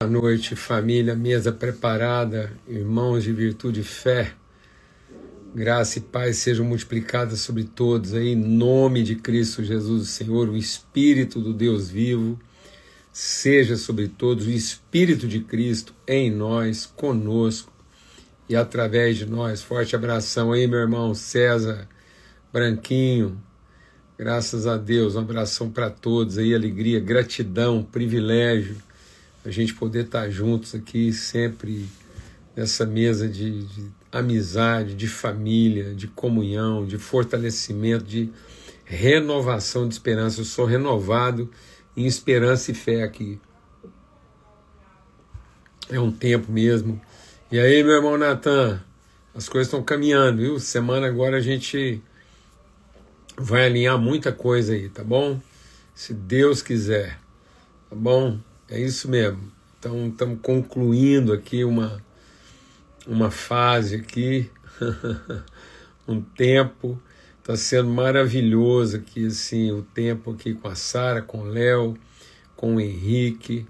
Boa noite, família, mesa preparada, irmãos de virtude e fé. Graça e paz sejam multiplicadas sobre todos aí, em nome de Cristo Jesus, o Senhor, o Espírito do Deus vivo, seja sobre todos, o Espírito de Cristo em nós, conosco e através de nós. Forte abração aí, meu irmão César Branquinho. Graças a Deus, um abração para todos aí, alegria, gratidão, privilégio a gente poder estar juntos aqui sempre nessa mesa de, de amizade, de família, de comunhão, de fortalecimento, de renovação de esperança. Eu sou renovado em esperança e fé aqui. É um tempo mesmo. E aí, meu irmão Natan, as coisas estão caminhando, viu? Semana agora a gente vai alinhar muita coisa aí, tá bom? Se Deus quiser, tá bom? É isso mesmo. Então estamos concluindo aqui uma, uma fase aqui, um tempo. Está sendo maravilhoso aqui, assim, o tempo aqui com a Sara, com o Léo, com o Henrique,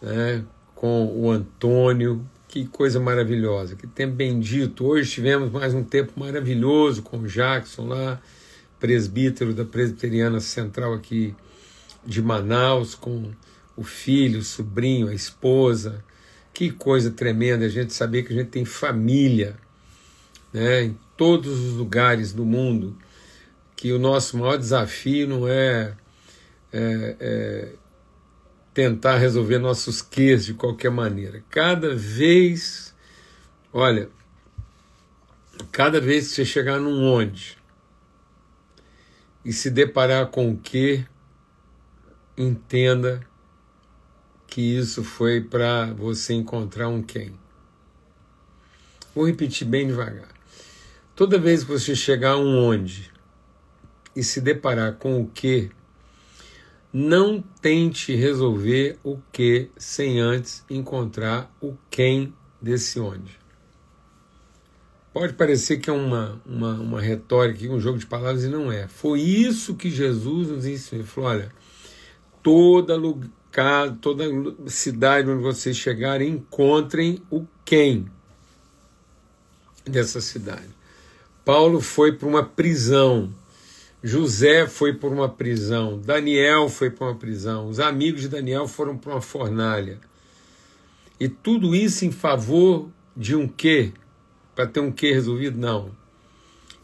né, com o Antônio. Que coisa maravilhosa, que tempo bendito. Hoje tivemos mais um tempo maravilhoso com o Jackson lá, presbítero da Presbiteriana Central aqui de Manaus, com o filho, o sobrinho, a esposa. Que coisa tremenda a gente saber que a gente tem família né, em todos os lugares do mundo, que o nosso maior desafio não é, é, é tentar resolver nossos quês de qualquer maneira. Cada vez, olha, cada vez que você chegar num onde e se deparar com o que, entenda que isso foi para você encontrar um quem. Vou repetir bem devagar. Toda vez que você chegar a um onde e se deparar com o que, não tente resolver o que sem antes encontrar o quem desse onde. Pode parecer que é uma, uma, uma retórica, um jogo de palavras, e não é. Foi isso que Jesus nos ensinou. Ele falou: olha, toda, casa, toda cidade onde vocês chegarem, encontrem o quem dessa cidade. Paulo foi para uma prisão, José foi para uma prisão, Daniel foi para uma prisão, os amigos de Daniel foram para uma fornalha. E tudo isso em favor de um quê? Para ter um quê resolvido? Não.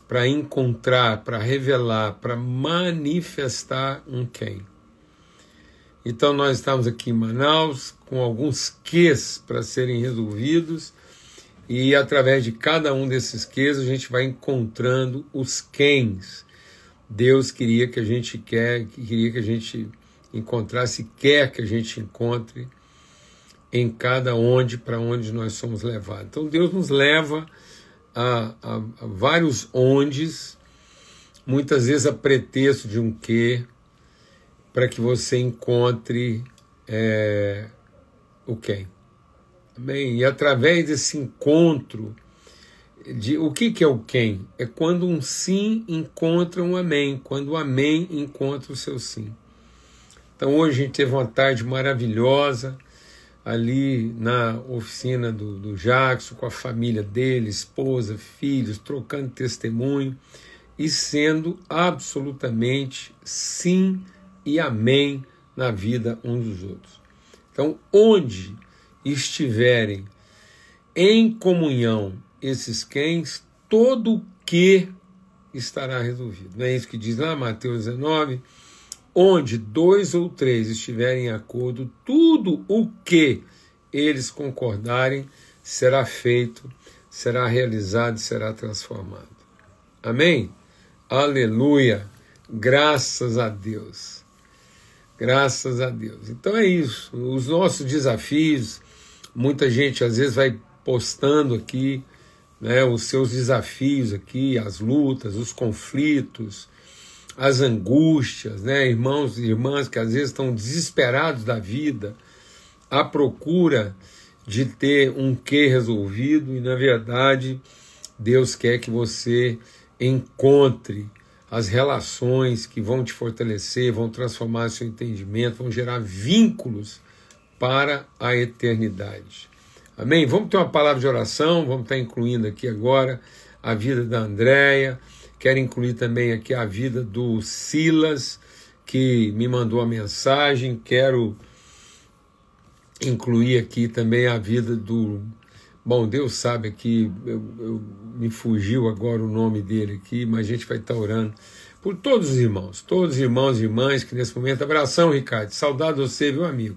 Para encontrar, para revelar, para manifestar um quem. Então, nós estamos aqui em Manaus com alguns Qs para serem resolvidos, e através de cada um desses Qs a gente vai encontrando os quens. Deus queria que a gente quer, queria que a gente encontrasse, quer que a gente encontre em cada onde para onde nós somos levados. Então Deus nos leva a, a, a vários ondes, muitas vezes a pretexto de um quê, para que você encontre é, o quem. Amém? E através desse encontro, de, o que, que é o quem? É quando um sim encontra um amém, quando o amém encontra o seu sim. Então hoje a gente teve uma tarde maravilhosa ali na oficina do, do Jackson, com a família dele, esposa, filhos, trocando testemunho e sendo absolutamente sim e amém na vida uns dos outros. Então, onde estiverem em comunhão esses quens, todo o que estará resolvido. Não é isso que diz lá Mateus 19? Onde dois ou três estiverem em acordo, tudo o que eles concordarem será feito, será realizado e será transformado. Amém? Aleluia! Graças a Deus. Graças a Deus. Então é isso. Os nossos desafios, muita gente às vezes vai postando aqui né, os seus desafios aqui, as lutas, os conflitos, as angústias, né, irmãos e irmãs que às vezes estão desesperados da vida, à procura de ter um que resolvido e na verdade Deus quer que você encontre as relações que vão te fortalecer, vão transformar seu entendimento, vão gerar vínculos para a eternidade. Amém? Vamos ter uma palavra de oração, vamos estar incluindo aqui agora a vida da Andréia, quero incluir também aqui a vida do Silas, que me mandou a mensagem, quero incluir aqui também a vida do. Bom, Deus sabe que eu, eu, me fugiu agora o nome dele aqui, mas a gente vai estar orando por todos os irmãos, todos os irmãos e irmãs que nesse momento. Abração, Ricardo. Saudade de você, viu, amigo?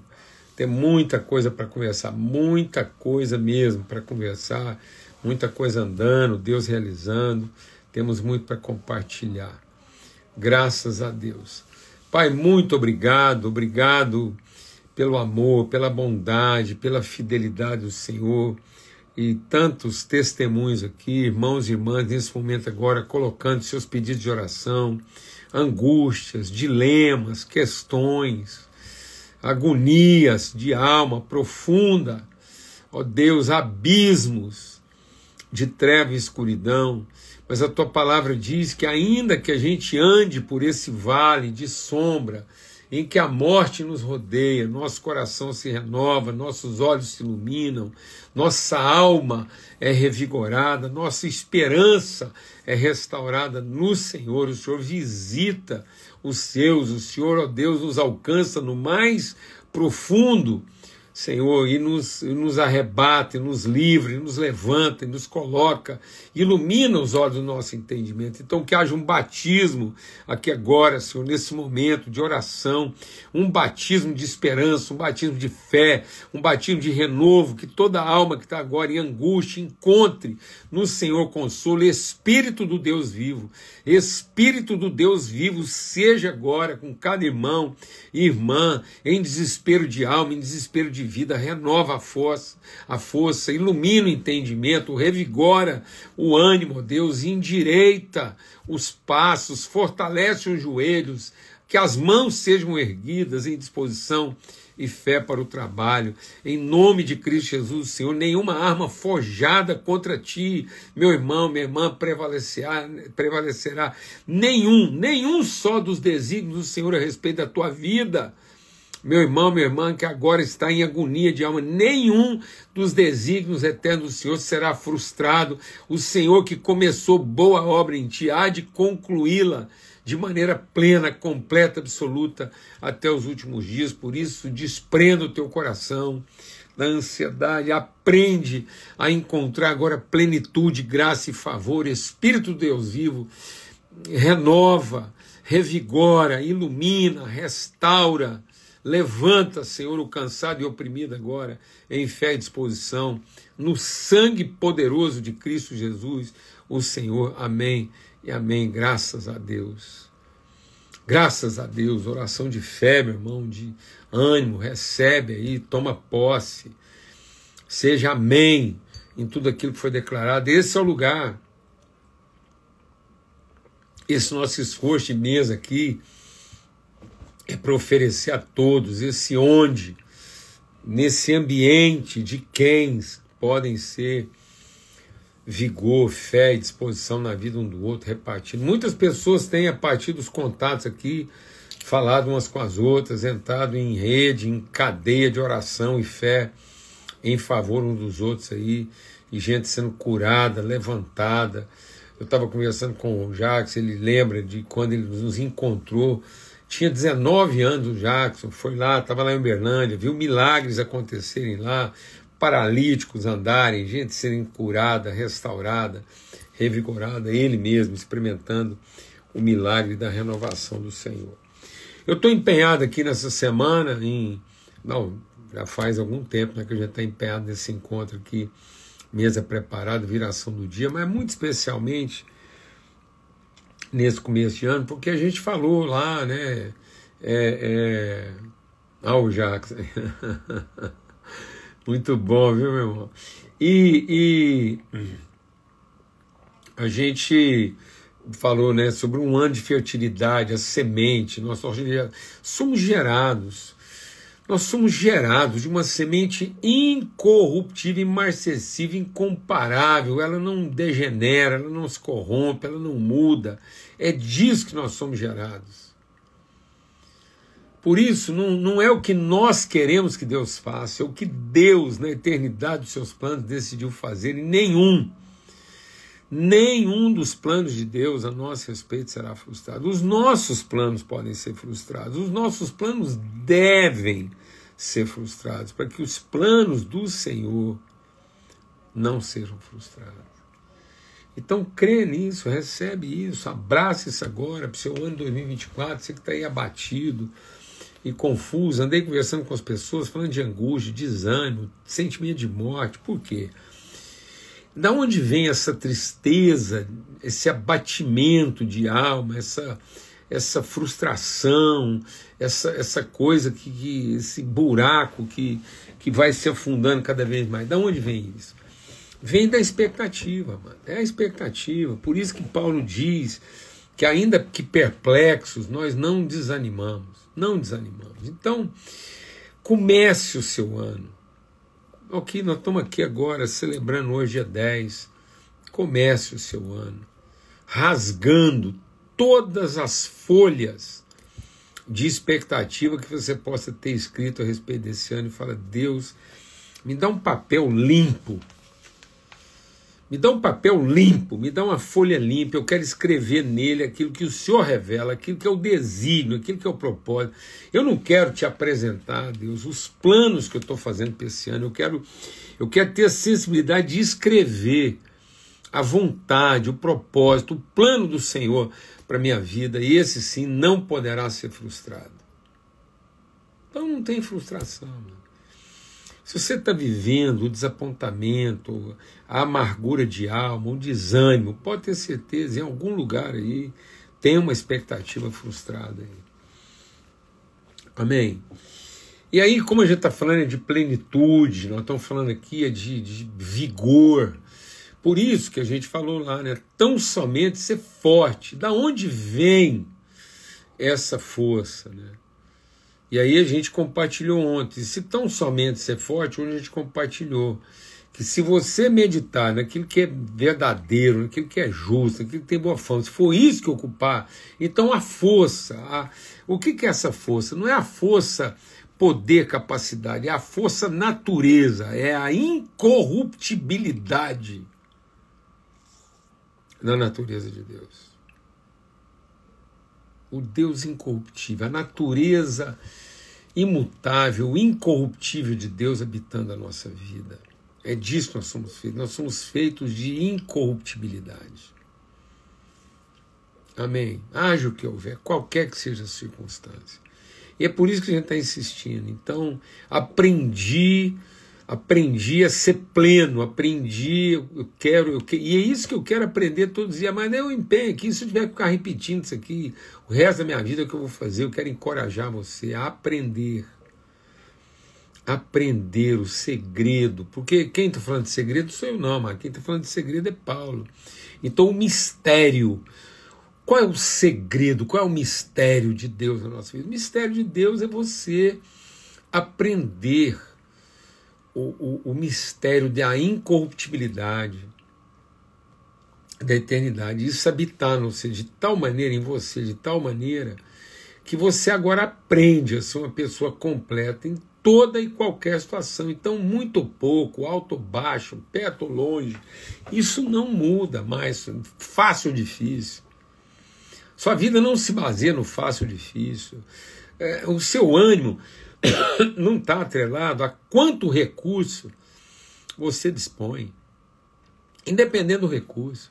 Tem muita coisa para conversar, muita coisa mesmo para conversar, muita coisa andando, Deus realizando. Temos muito para compartilhar. Graças a Deus. Pai, muito obrigado, obrigado pelo amor, pela bondade, pela fidelidade do Senhor e tantos testemunhos aqui, irmãos e irmãs, nesse momento agora, colocando seus pedidos de oração, angústias, dilemas, questões agonias de alma profunda, ó Deus, abismos de treva e escuridão. Mas a tua palavra diz que, ainda que a gente ande por esse vale de sombra, em que a morte nos rodeia, nosso coração se renova, nossos olhos se iluminam, nossa alma é revigorada, nossa esperança é restaurada no Senhor. O Senhor visita os seus, o Senhor, ó Deus, nos alcança no mais profundo Senhor, e nos, e nos arrebata, e nos livra, e nos levanta, e nos coloca, ilumina os olhos do nosso entendimento. Então, que haja um batismo aqui agora, Senhor, nesse momento de oração, um batismo de esperança, um batismo de fé, um batismo de renovo, que toda alma que está agora em angústia encontre no Senhor consolo, Espírito do Deus vivo, Espírito do Deus vivo, seja agora com cada irmão e irmã em desespero de alma, em desespero de vida, renova a força, a força, ilumina o entendimento, revigora o ânimo, Deus, endireita os passos, fortalece os joelhos, que as mãos sejam erguidas em disposição e fé para o trabalho. Em nome de Cristo Jesus, Senhor, nenhuma arma forjada contra ti, meu irmão, minha irmã, prevalecerá, prevalecerá. Nenhum, nenhum só dos desígnios do Senhor a respeito da tua vida meu irmão, minha irmã, que agora está em agonia de alma, nenhum dos desígnios eternos do Senhor será frustrado. O Senhor que começou boa obra em ti há de concluí-la de maneira plena, completa, absoluta até os últimos dias. Por isso, desprenda o teu coração da ansiedade, aprende a encontrar agora plenitude, graça e favor, Espírito de Deus vivo, renova, revigora, ilumina, restaura Levanta, Senhor, o cansado e oprimido agora, em fé e disposição, no sangue poderoso de Cristo Jesus, o Senhor. Amém e amém. Graças a Deus. Graças a Deus. Oração de fé, meu irmão, de ânimo. Recebe aí, toma posse. Seja amém em tudo aquilo que foi declarado. Esse é o lugar. Esse nosso esforço mesa aqui é para oferecer a todos esse onde, nesse ambiente de quem podem ser vigor, fé e disposição na vida um do outro, repartindo. Muitas pessoas têm, a partir dos contatos aqui, falado umas com as outras, entrado em rede, em cadeia de oração e fé em favor uns dos outros aí, e gente sendo curada, levantada. Eu estava conversando com o Jacques, ele lembra de quando ele nos encontrou tinha 19 anos o Jackson, foi lá, estava lá em Uberlândia, viu milagres acontecerem lá, paralíticos andarem, gente sendo curada, restaurada, revigorada, ele mesmo experimentando o milagre da renovação do Senhor. Eu estou empenhado aqui nessa semana em. Não, já faz algum tempo né, que a gente está empenhado nesse encontro aqui, mesa preparada, viração do dia, mas muito especialmente nesse começo de ano, porque a gente falou lá, né? É, é... O Jackson. Muito bom, viu, meu irmão? E, e a gente falou né, sobre um ano de fertilidade, a semente, nós somos gerados nós somos gerados de uma semente incorruptível, imarcessível, incomparável. Ela não degenera, ela não se corrompe, ela não muda. É disso que nós somos gerados. Por isso, não, não é o que nós queremos que Deus faça, é o que Deus, na eternidade dos seus planos, decidiu fazer, e nenhum, nenhum dos planos de Deus a nosso respeito será frustrado. Os nossos planos podem ser frustrados, os nossos planos devem ser frustrados, para que os planos do Senhor não sejam frustrados. Então crê nisso, recebe isso, abraça isso agora para o seu ano 2024, você que está aí abatido e confuso, andei conversando com as pessoas, falando de angústia, desânimo, sentimento de morte, por quê? Da onde vem essa tristeza, esse abatimento de alma, essa, essa frustração, essa, essa coisa que, que esse buraco que, que vai se afundando cada vez mais? Da onde vem isso? vem da expectativa, mano. É a expectativa. Por isso que Paulo diz que ainda que perplexos, nós não desanimamos, não desanimamos. Então, comece o seu ano. Ok, nós estamos aqui agora celebrando hoje dia 10. Comece o seu ano rasgando todas as folhas de expectativa que você possa ter escrito a respeito desse ano e fala: Deus, me dá um papel limpo me dá um papel limpo, me dá uma folha limpa, eu quero escrever nele aquilo que o Senhor revela, aquilo que é o desígnio, aquilo que é o propósito. Eu não quero te apresentar, Deus, os planos que eu estou fazendo para esse ano. Eu quero, eu quero ter a sensibilidade de escrever a vontade, o propósito, o plano do Senhor para minha vida, e esse sim não poderá ser frustrado. Então não tem frustração. Mano. Se você está vivendo o desapontamento, a amargura de alma, o desânimo, pode ter certeza, em algum lugar aí tem uma expectativa frustrada. Aí. Amém? E aí, como a gente está falando de plenitude, nós estamos falando aqui de, de vigor. Por isso que a gente falou lá, né? Tão somente ser forte. Da onde vem essa força, né? E aí a gente compartilhou ontem. Se tão somente ser forte, onde a gente compartilhou que se você meditar naquilo que é verdadeiro, naquilo que é justo, naquilo que tem boa fama, se for isso que ocupar, então a força, a, o que, que é essa força? Não é a força poder, capacidade, é a força natureza, é a incorruptibilidade na natureza de Deus o Deus incorruptível, a natureza imutável, incorruptível de Deus habitando a nossa vida. É disso que nós somos feitos. Nós somos feitos de incorruptibilidade. Amém. Haja o que houver, qualquer que seja a circunstância. E é por isso que a gente está insistindo. Então, aprendi aprendi a ser pleno, aprendi, eu quero, eu e é isso que eu quero aprender todos os dias, mas eu empenho aqui, se eu tiver que ficar repetindo isso aqui, o resto da minha vida, é o que eu vou fazer? Eu quero encorajar você a aprender. Aprender o segredo, porque quem está falando de segredo sou eu não, mas quem está falando de segredo é Paulo. Então o mistério, qual é o segredo, qual é o mistério de Deus na nossa vida? O mistério de Deus é você aprender o, o, o mistério da incorruptibilidade, da eternidade. Isso habitar no você de tal maneira em você, de tal maneira, que você agora aprende a ser uma pessoa completa em toda e qualquer situação. Então, muito pouco, alto ou baixo, perto ou longe, isso não muda mais, fácil ou difícil. Sua vida não se baseia no fácil ou difícil. É, o seu ânimo não está atrelado a quanto recurso você dispõe, independendo do recurso.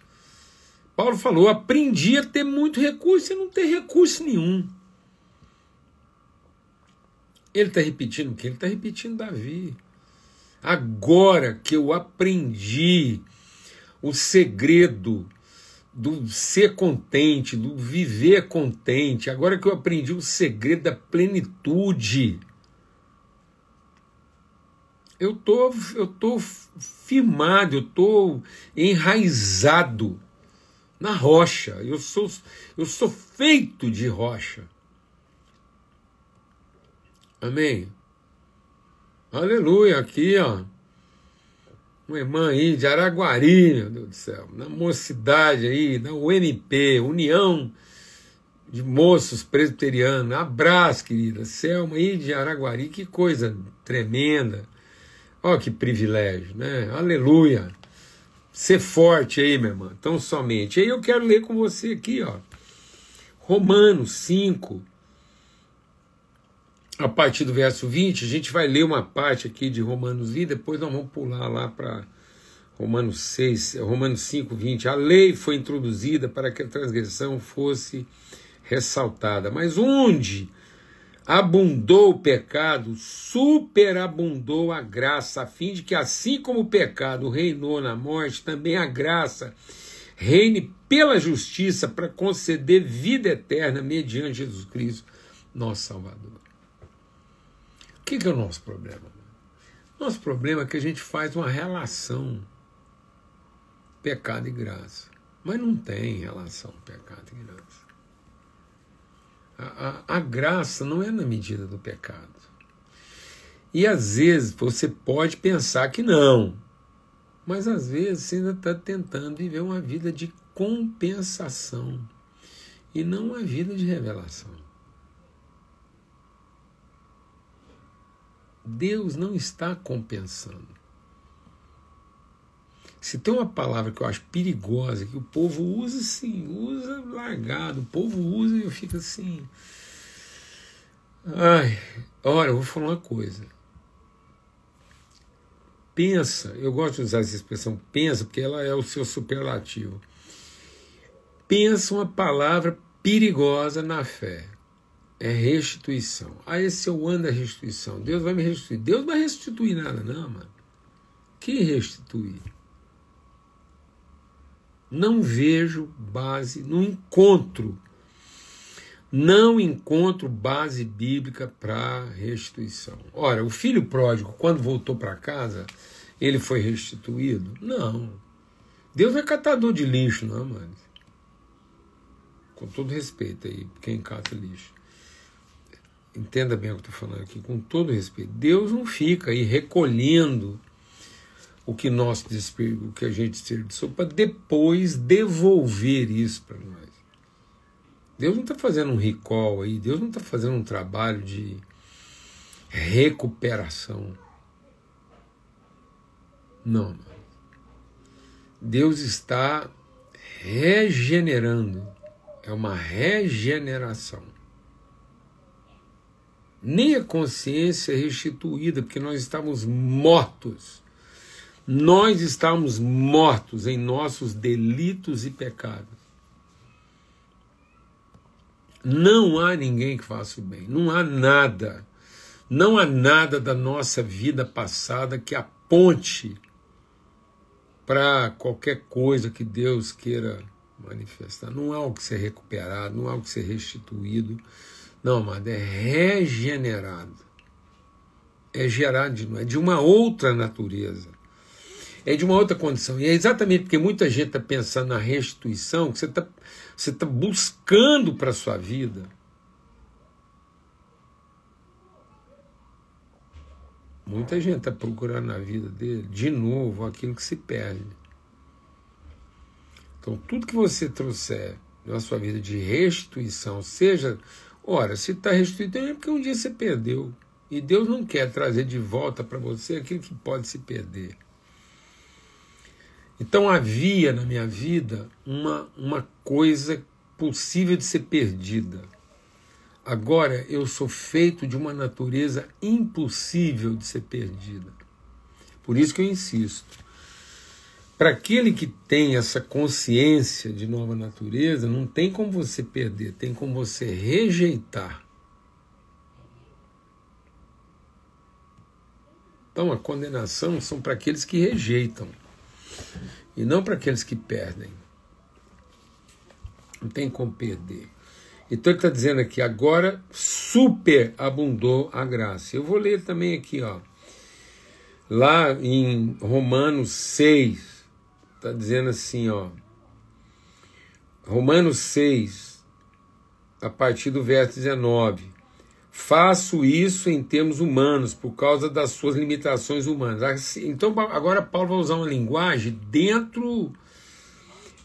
Paulo falou: aprendi a ter muito recurso e não ter recurso nenhum. Ele está repetindo o que? Ele está repetindo Davi. Agora que eu aprendi o segredo do ser contente, do viver contente, agora que eu aprendi o segredo da plenitude, eu tô, eu tô firmado, eu tô enraizado na rocha. Eu sou, eu sou feito de rocha. Amém. Aleluia, aqui, ó. Uma irmã aí de Araguari, meu Deus do céu, na mocidade aí, na UNP, União de moços presbiterianos. Abraço, querida. Selma aí de Araguari, que coisa tremenda. Ó, que privilégio, né? Aleluia. Ser forte aí, minha irmã. Então, somente. Aí eu quero ler com você aqui, ó. Romanos 5, a partir do verso 20, a gente vai ler uma parte aqui de Romanos e depois nós vamos pular lá para Romanos 6, Romanos 5, 20. A lei foi introduzida para que a transgressão fosse ressaltada. Mas onde abundou o pecado, superabundou a graça, a fim de que, assim como o pecado reinou na morte, também a graça reine pela justiça para conceder vida eterna mediante Jesus Cristo, nosso Salvador. O que, é o nosso problema? Nosso problema é que a gente faz uma relação pecado e graça. Mas não tem relação pecado e graça. A, a, graça não é na medida do pecado. E às vezes você pode pensar que não, mas às vezes você ainda está tentando viver uma vida de compensação e não uma vida de revelação. Deus não está compensando. Se tem uma palavra que eu acho perigosa, que o povo usa sim, usa largado, o povo usa e eu fico assim. Ai, olha, eu vou falar uma coisa pensa, eu gosto de usar essa expressão pensa, porque ela é o seu superlativo. Pensa uma palavra perigosa na fé. É restituição. Ah, esse é o ano da restituição. Deus vai me restituir. Deus não vai restituir nada, não, mano. Que restituir? Não vejo base, não encontro não encontro base bíblica para restituição. Ora, o filho pródigo, quando voltou para casa, ele foi restituído? Não. Deus é catador de lixo, não, mano. Com todo respeito aí, quem cata lixo. Entenda bem o que eu estou falando aqui, com todo respeito. Deus não fica aí recolhendo o que nós o que a gente desperdiçou para depois devolver isso para nós. Deus não está fazendo um recall aí, Deus não está fazendo um trabalho de recuperação. Não. Deus está regenerando. É uma regeneração. Nem a consciência é restituída, porque nós estamos mortos. Nós estamos mortos em nossos delitos e pecados. Não há ninguém que faça o bem, não há nada, não há nada da nossa vida passada que aponte para qualquer coisa que Deus queira manifestar. Não há algo que ser recuperado, não há algo que ser restituído. Não, amado, é regenerado. É gerado de novo, é de uma outra natureza. É de uma outra condição. E é exatamente porque muita gente está pensando na restituição que você está você está buscando para a sua vida. Muita gente está procurando na vida dele, de novo, aquilo que se perde. Então, tudo que você trouxer na sua vida de restituição, seja, ora, se está restituído, é porque um dia você perdeu. E Deus não quer trazer de volta para você aquilo que pode se perder. Então havia na minha vida uma, uma coisa possível de ser perdida. Agora eu sou feito de uma natureza impossível de ser perdida. Por isso que eu insisto. Para aquele que tem essa consciência de nova natureza, não tem como você perder, tem como você rejeitar. Então a condenação são para aqueles que rejeitam e não para aqueles que perdem. Não tem como perder. Então ele está dizendo aqui, agora superabundou a graça. Eu vou ler também aqui, ó. Lá em Romanos 6, está dizendo assim, ó. Romanos 6, a partir do verso 19. Faço isso em termos humanos, por causa das suas limitações humanas. Então, agora Paulo vai usar uma linguagem dentro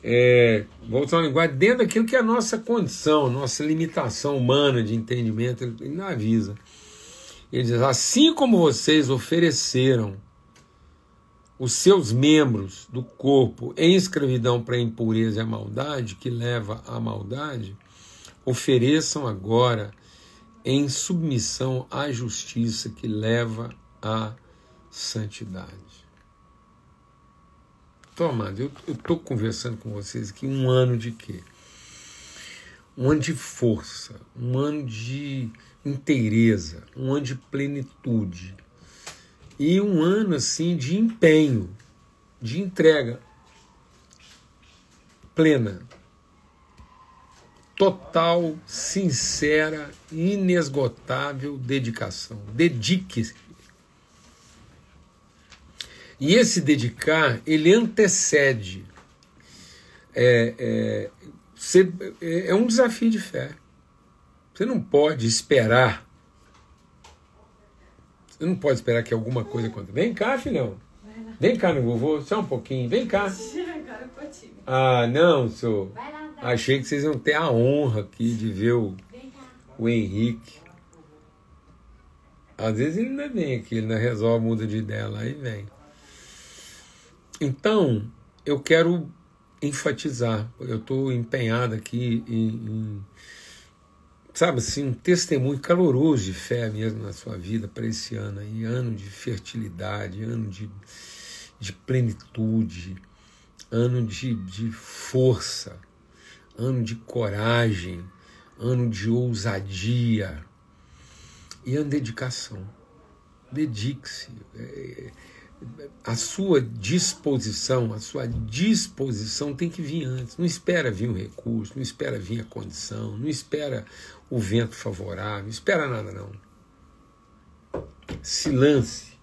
é, vou usar uma linguagem dentro daquilo que é a nossa condição, nossa limitação humana de entendimento, ele, ele não avisa. Ele diz: assim como vocês ofereceram os seus membros do corpo em escravidão para a impureza e a maldade, que leva à maldade, ofereçam agora em submissão à justiça que leva à santidade. Toma, eu estou conversando com vocês aqui um ano de quê? Um ano de força, um ano de inteireza, um ano de plenitude e um ano assim de empenho, de entrega plena, total, sincera, inesgotável dedicação. Dedique-se e esse dedicar, ele antecede. É, é, é, é um desafio de fé. Você não pode esperar. Você não pode esperar que alguma coisa aconteça. Vem cá, filhão. Vem cá, meu vovô, só um pouquinho. Vem cá. Ah, não, senhor. Achei que vocês iam ter a honra aqui de ver o, o Henrique. Às vezes ele não vem aqui, ele não resolve, muda de ideia lá e vem. Então, eu quero enfatizar, eu estou empenhado aqui em, em, sabe assim, um testemunho caloroso de fé mesmo na sua vida para esse ano aí, ano de fertilidade, ano de, de plenitude, ano de, de força, ano de coragem, ano de ousadia e de dedicação. Dedique-se. É, a sua disposição, a sua disposição tem que vir antes. Não espera vir o recurso, não espera vir a condição, não espera o vento favorável, não espera nada não. Se lance.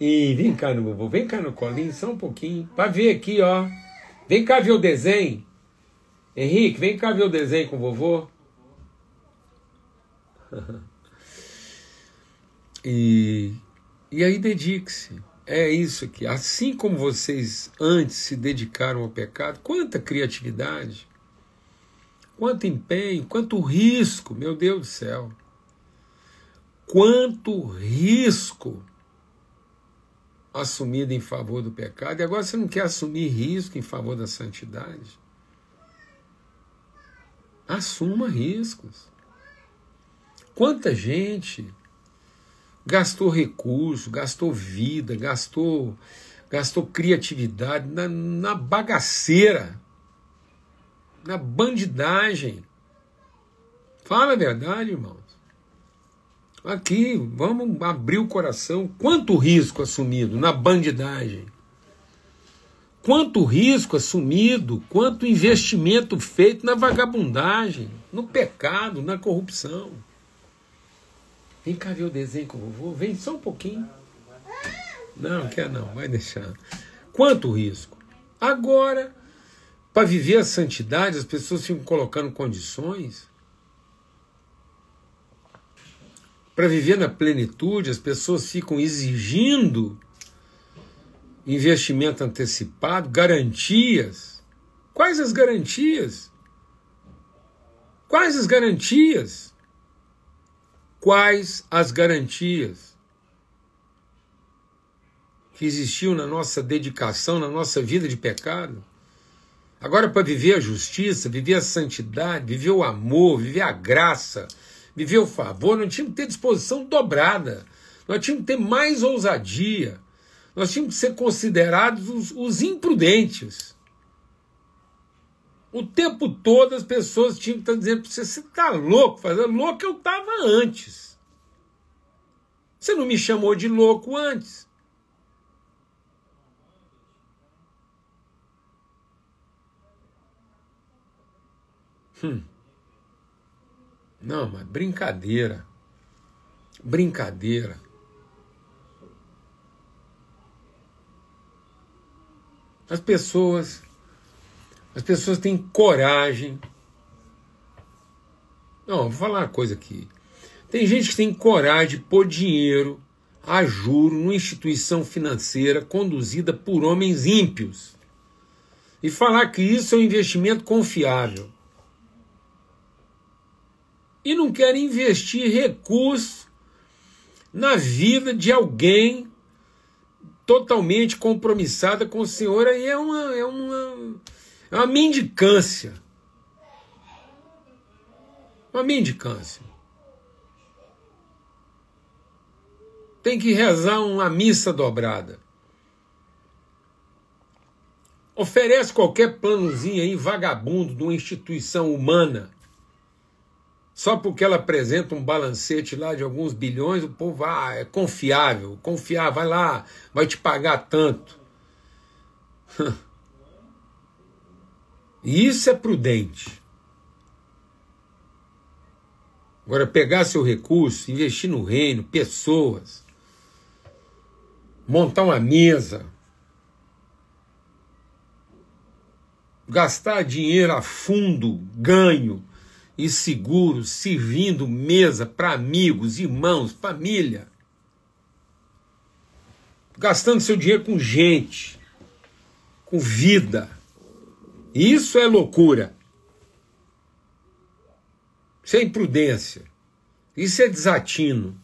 E vem cá no vovô, vem cá no colinho, só um pouquinho, para ver aqui, ó. Vem cá ver o desenho. Henrique, vem cá ver o desenho com o vovô. e, e aí dedique-se é isso aqui. Assim como vocês antes se dedicaram ao pecado, quanta criatividade, quanto empenho, quanto risco, meu Deus do céu. Quanto risco assumido em favor do pecado. E agora você não quer assumir risco em favor da santidade? Assuma riscos. Quanta gente gastou recurso, gastou vida, gastou, gastou criatividade na, na bagaceira, na bandidagem. Fala a verdade, irmãos. Aqui, vamos abrir o coração. Quanto risco assumido na bandidagem? Quanto risco assumido, quanto investimento feito na vagabundagem, no pecado, na corrupção. Vem cá ver o desenho com o vovô. Vem só um pouquinho. Não, quer não, vai deixar. Quanto risco? Agora, para viver a santidade, as pessoas ficam colocando condições. Para viver na plenitude, as pessoas ficam exigindo investimento antecipado, garantias. Quais as garantias? Quais as garantias? quais as garantias que existiam na nossa dedicação, na nossa vida de pecado. Agora, para viver a justiça, viver a santidade, viver o amor, viver a graça, viver o favor, nós tínhamos que ter disposição dobrada, nós tínhamos que ter mais ousadia, nós tínhamos que ser considerados os, os imprudentes. O tempo todo as pessoas tinham que estar dizendo para você: você está louco? Fazendo louco eu estava antes. Você não me chamou de louco antes. Hum. Não, mas brincadeira. Brincadeira. As pessoas as pessoas têm coragem. Não, vou falar uma coisa aqui. Tem gente que tem coragem de pôr dinheiro a juro numa instituição financeira conduzida por homens ímpios. e falar que isso é um investimento confiável. E não quer investir recurso na vida de alguém totalmente compromissada com o Senhor, aí é uma, é uma, é uma mendicância. Uma mendicância. Tem que rezar uma missa dobrada. Oferece qualquer planozinho aí vagabundo de uma instituição humana. Só porque ela apresenta um balancete lá de alguns bilhões, o povo ah, é confiável, confiar, vai lá, vai te pagar tanto. Isso é prudente. Agora, pegar seu recurso, investir no reino, pessoas, montar uma mesa, gastar dinheiro a fundo, ganho e seguro, servindo mesa para amigos, irmãos, família. Gastando seu dinheiro com gente, com vida. Isso é loucura. Isso é imprudência. Isso é desatino.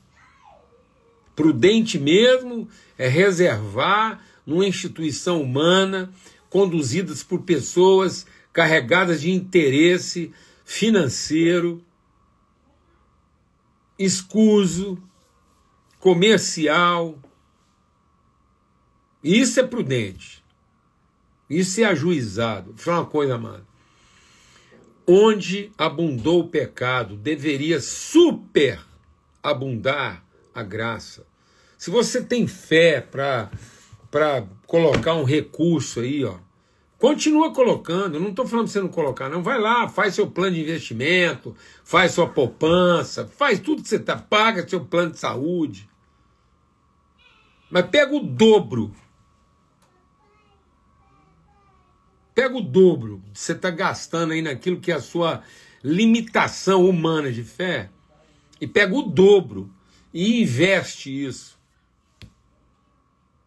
Prudente mesmo é reservar numa instituição humana conduzidas por pessoas carregadas de interesse financeiro, escuso, comercial. Isso é prudente. Isso é ajuizado. Vou falar uma coisa, amado. Onde abundou o pecado, deveria super abundar a graça. Se você tem fé para colocar um recurso aí, ó, Continua colocando, não estou falando para você não colocar, não. Vai lá, faz seu plano de investimento, faz sua poupança, faz tudo que você está, paga seu plano de saúde. Mas pega o dobro. Pega o dobro que você está gastando aí naquilo que é a sua limitação humana de fé e pega o dobro e investe isso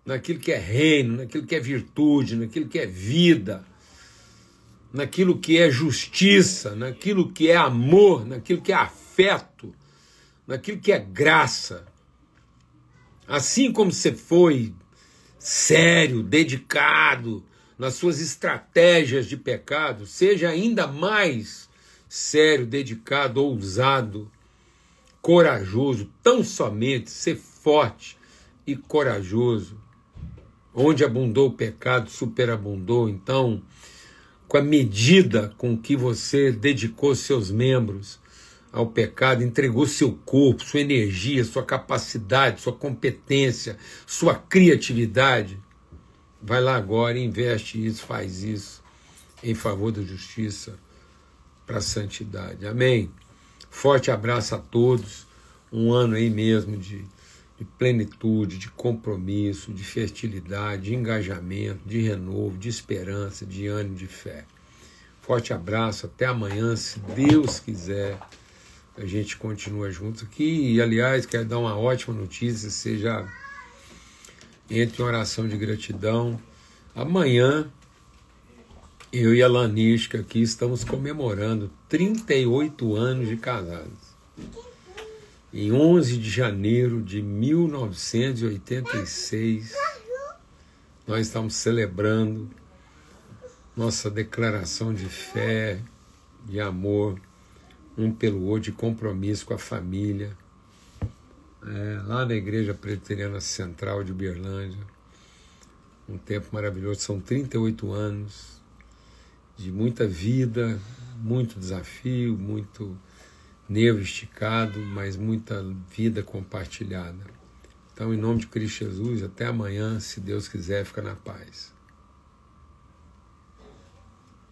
naquilo que é reino, naquilo que é virtude, naquilo que é vida, naquilo que é justiça, naquilo que é amor, naquilo que é afeto, naquilo que é graça. Assim como você foi sério, dedicado nas suas estratégias de pecado, seja ainda mais sério, dedicado, ousado, corajoso, tão somente ser forte e corajoso Onde abundou o pecado, superabundou. Então, com a medida com que você dedicou seus membros ao pecado, entregou seu corpo, sua energia, sua capacidade, sua competência, sua criatividade, vai lá agora investe isso, faz isso em favor da justiça para a santidade. Amém. Forte abraço a todos. Um ano aí mesmo de de plenitude, de compromisso, de fertilidade, de engajamento, de renovo, de esperança, de ânimo, de fé. Forte abraço, até amanhã, se Deus quiser. A gente continua juntos aqui. E, aliás, quero dar uma ótima notícia: seja entre em oração de gratidão. Amanhã, eu e a Lanisca aqui estamos comemorando 38 anos de casados em 11 de janeiro de 1986, nós estamos celebrando nossa declaração de fé, de amor, um pelo outro, de compromisso com a família, é, lá na Igreja Presbiteriana Central de Uberlândia. Um tempo maravilhoso, são 38 anos de muita vida, muito desafio, muito nervo esticado, mas muita vida compartilhada. Então, em nome de Cristo Jesus, até amanhã, se Deus quiser, fica na paz.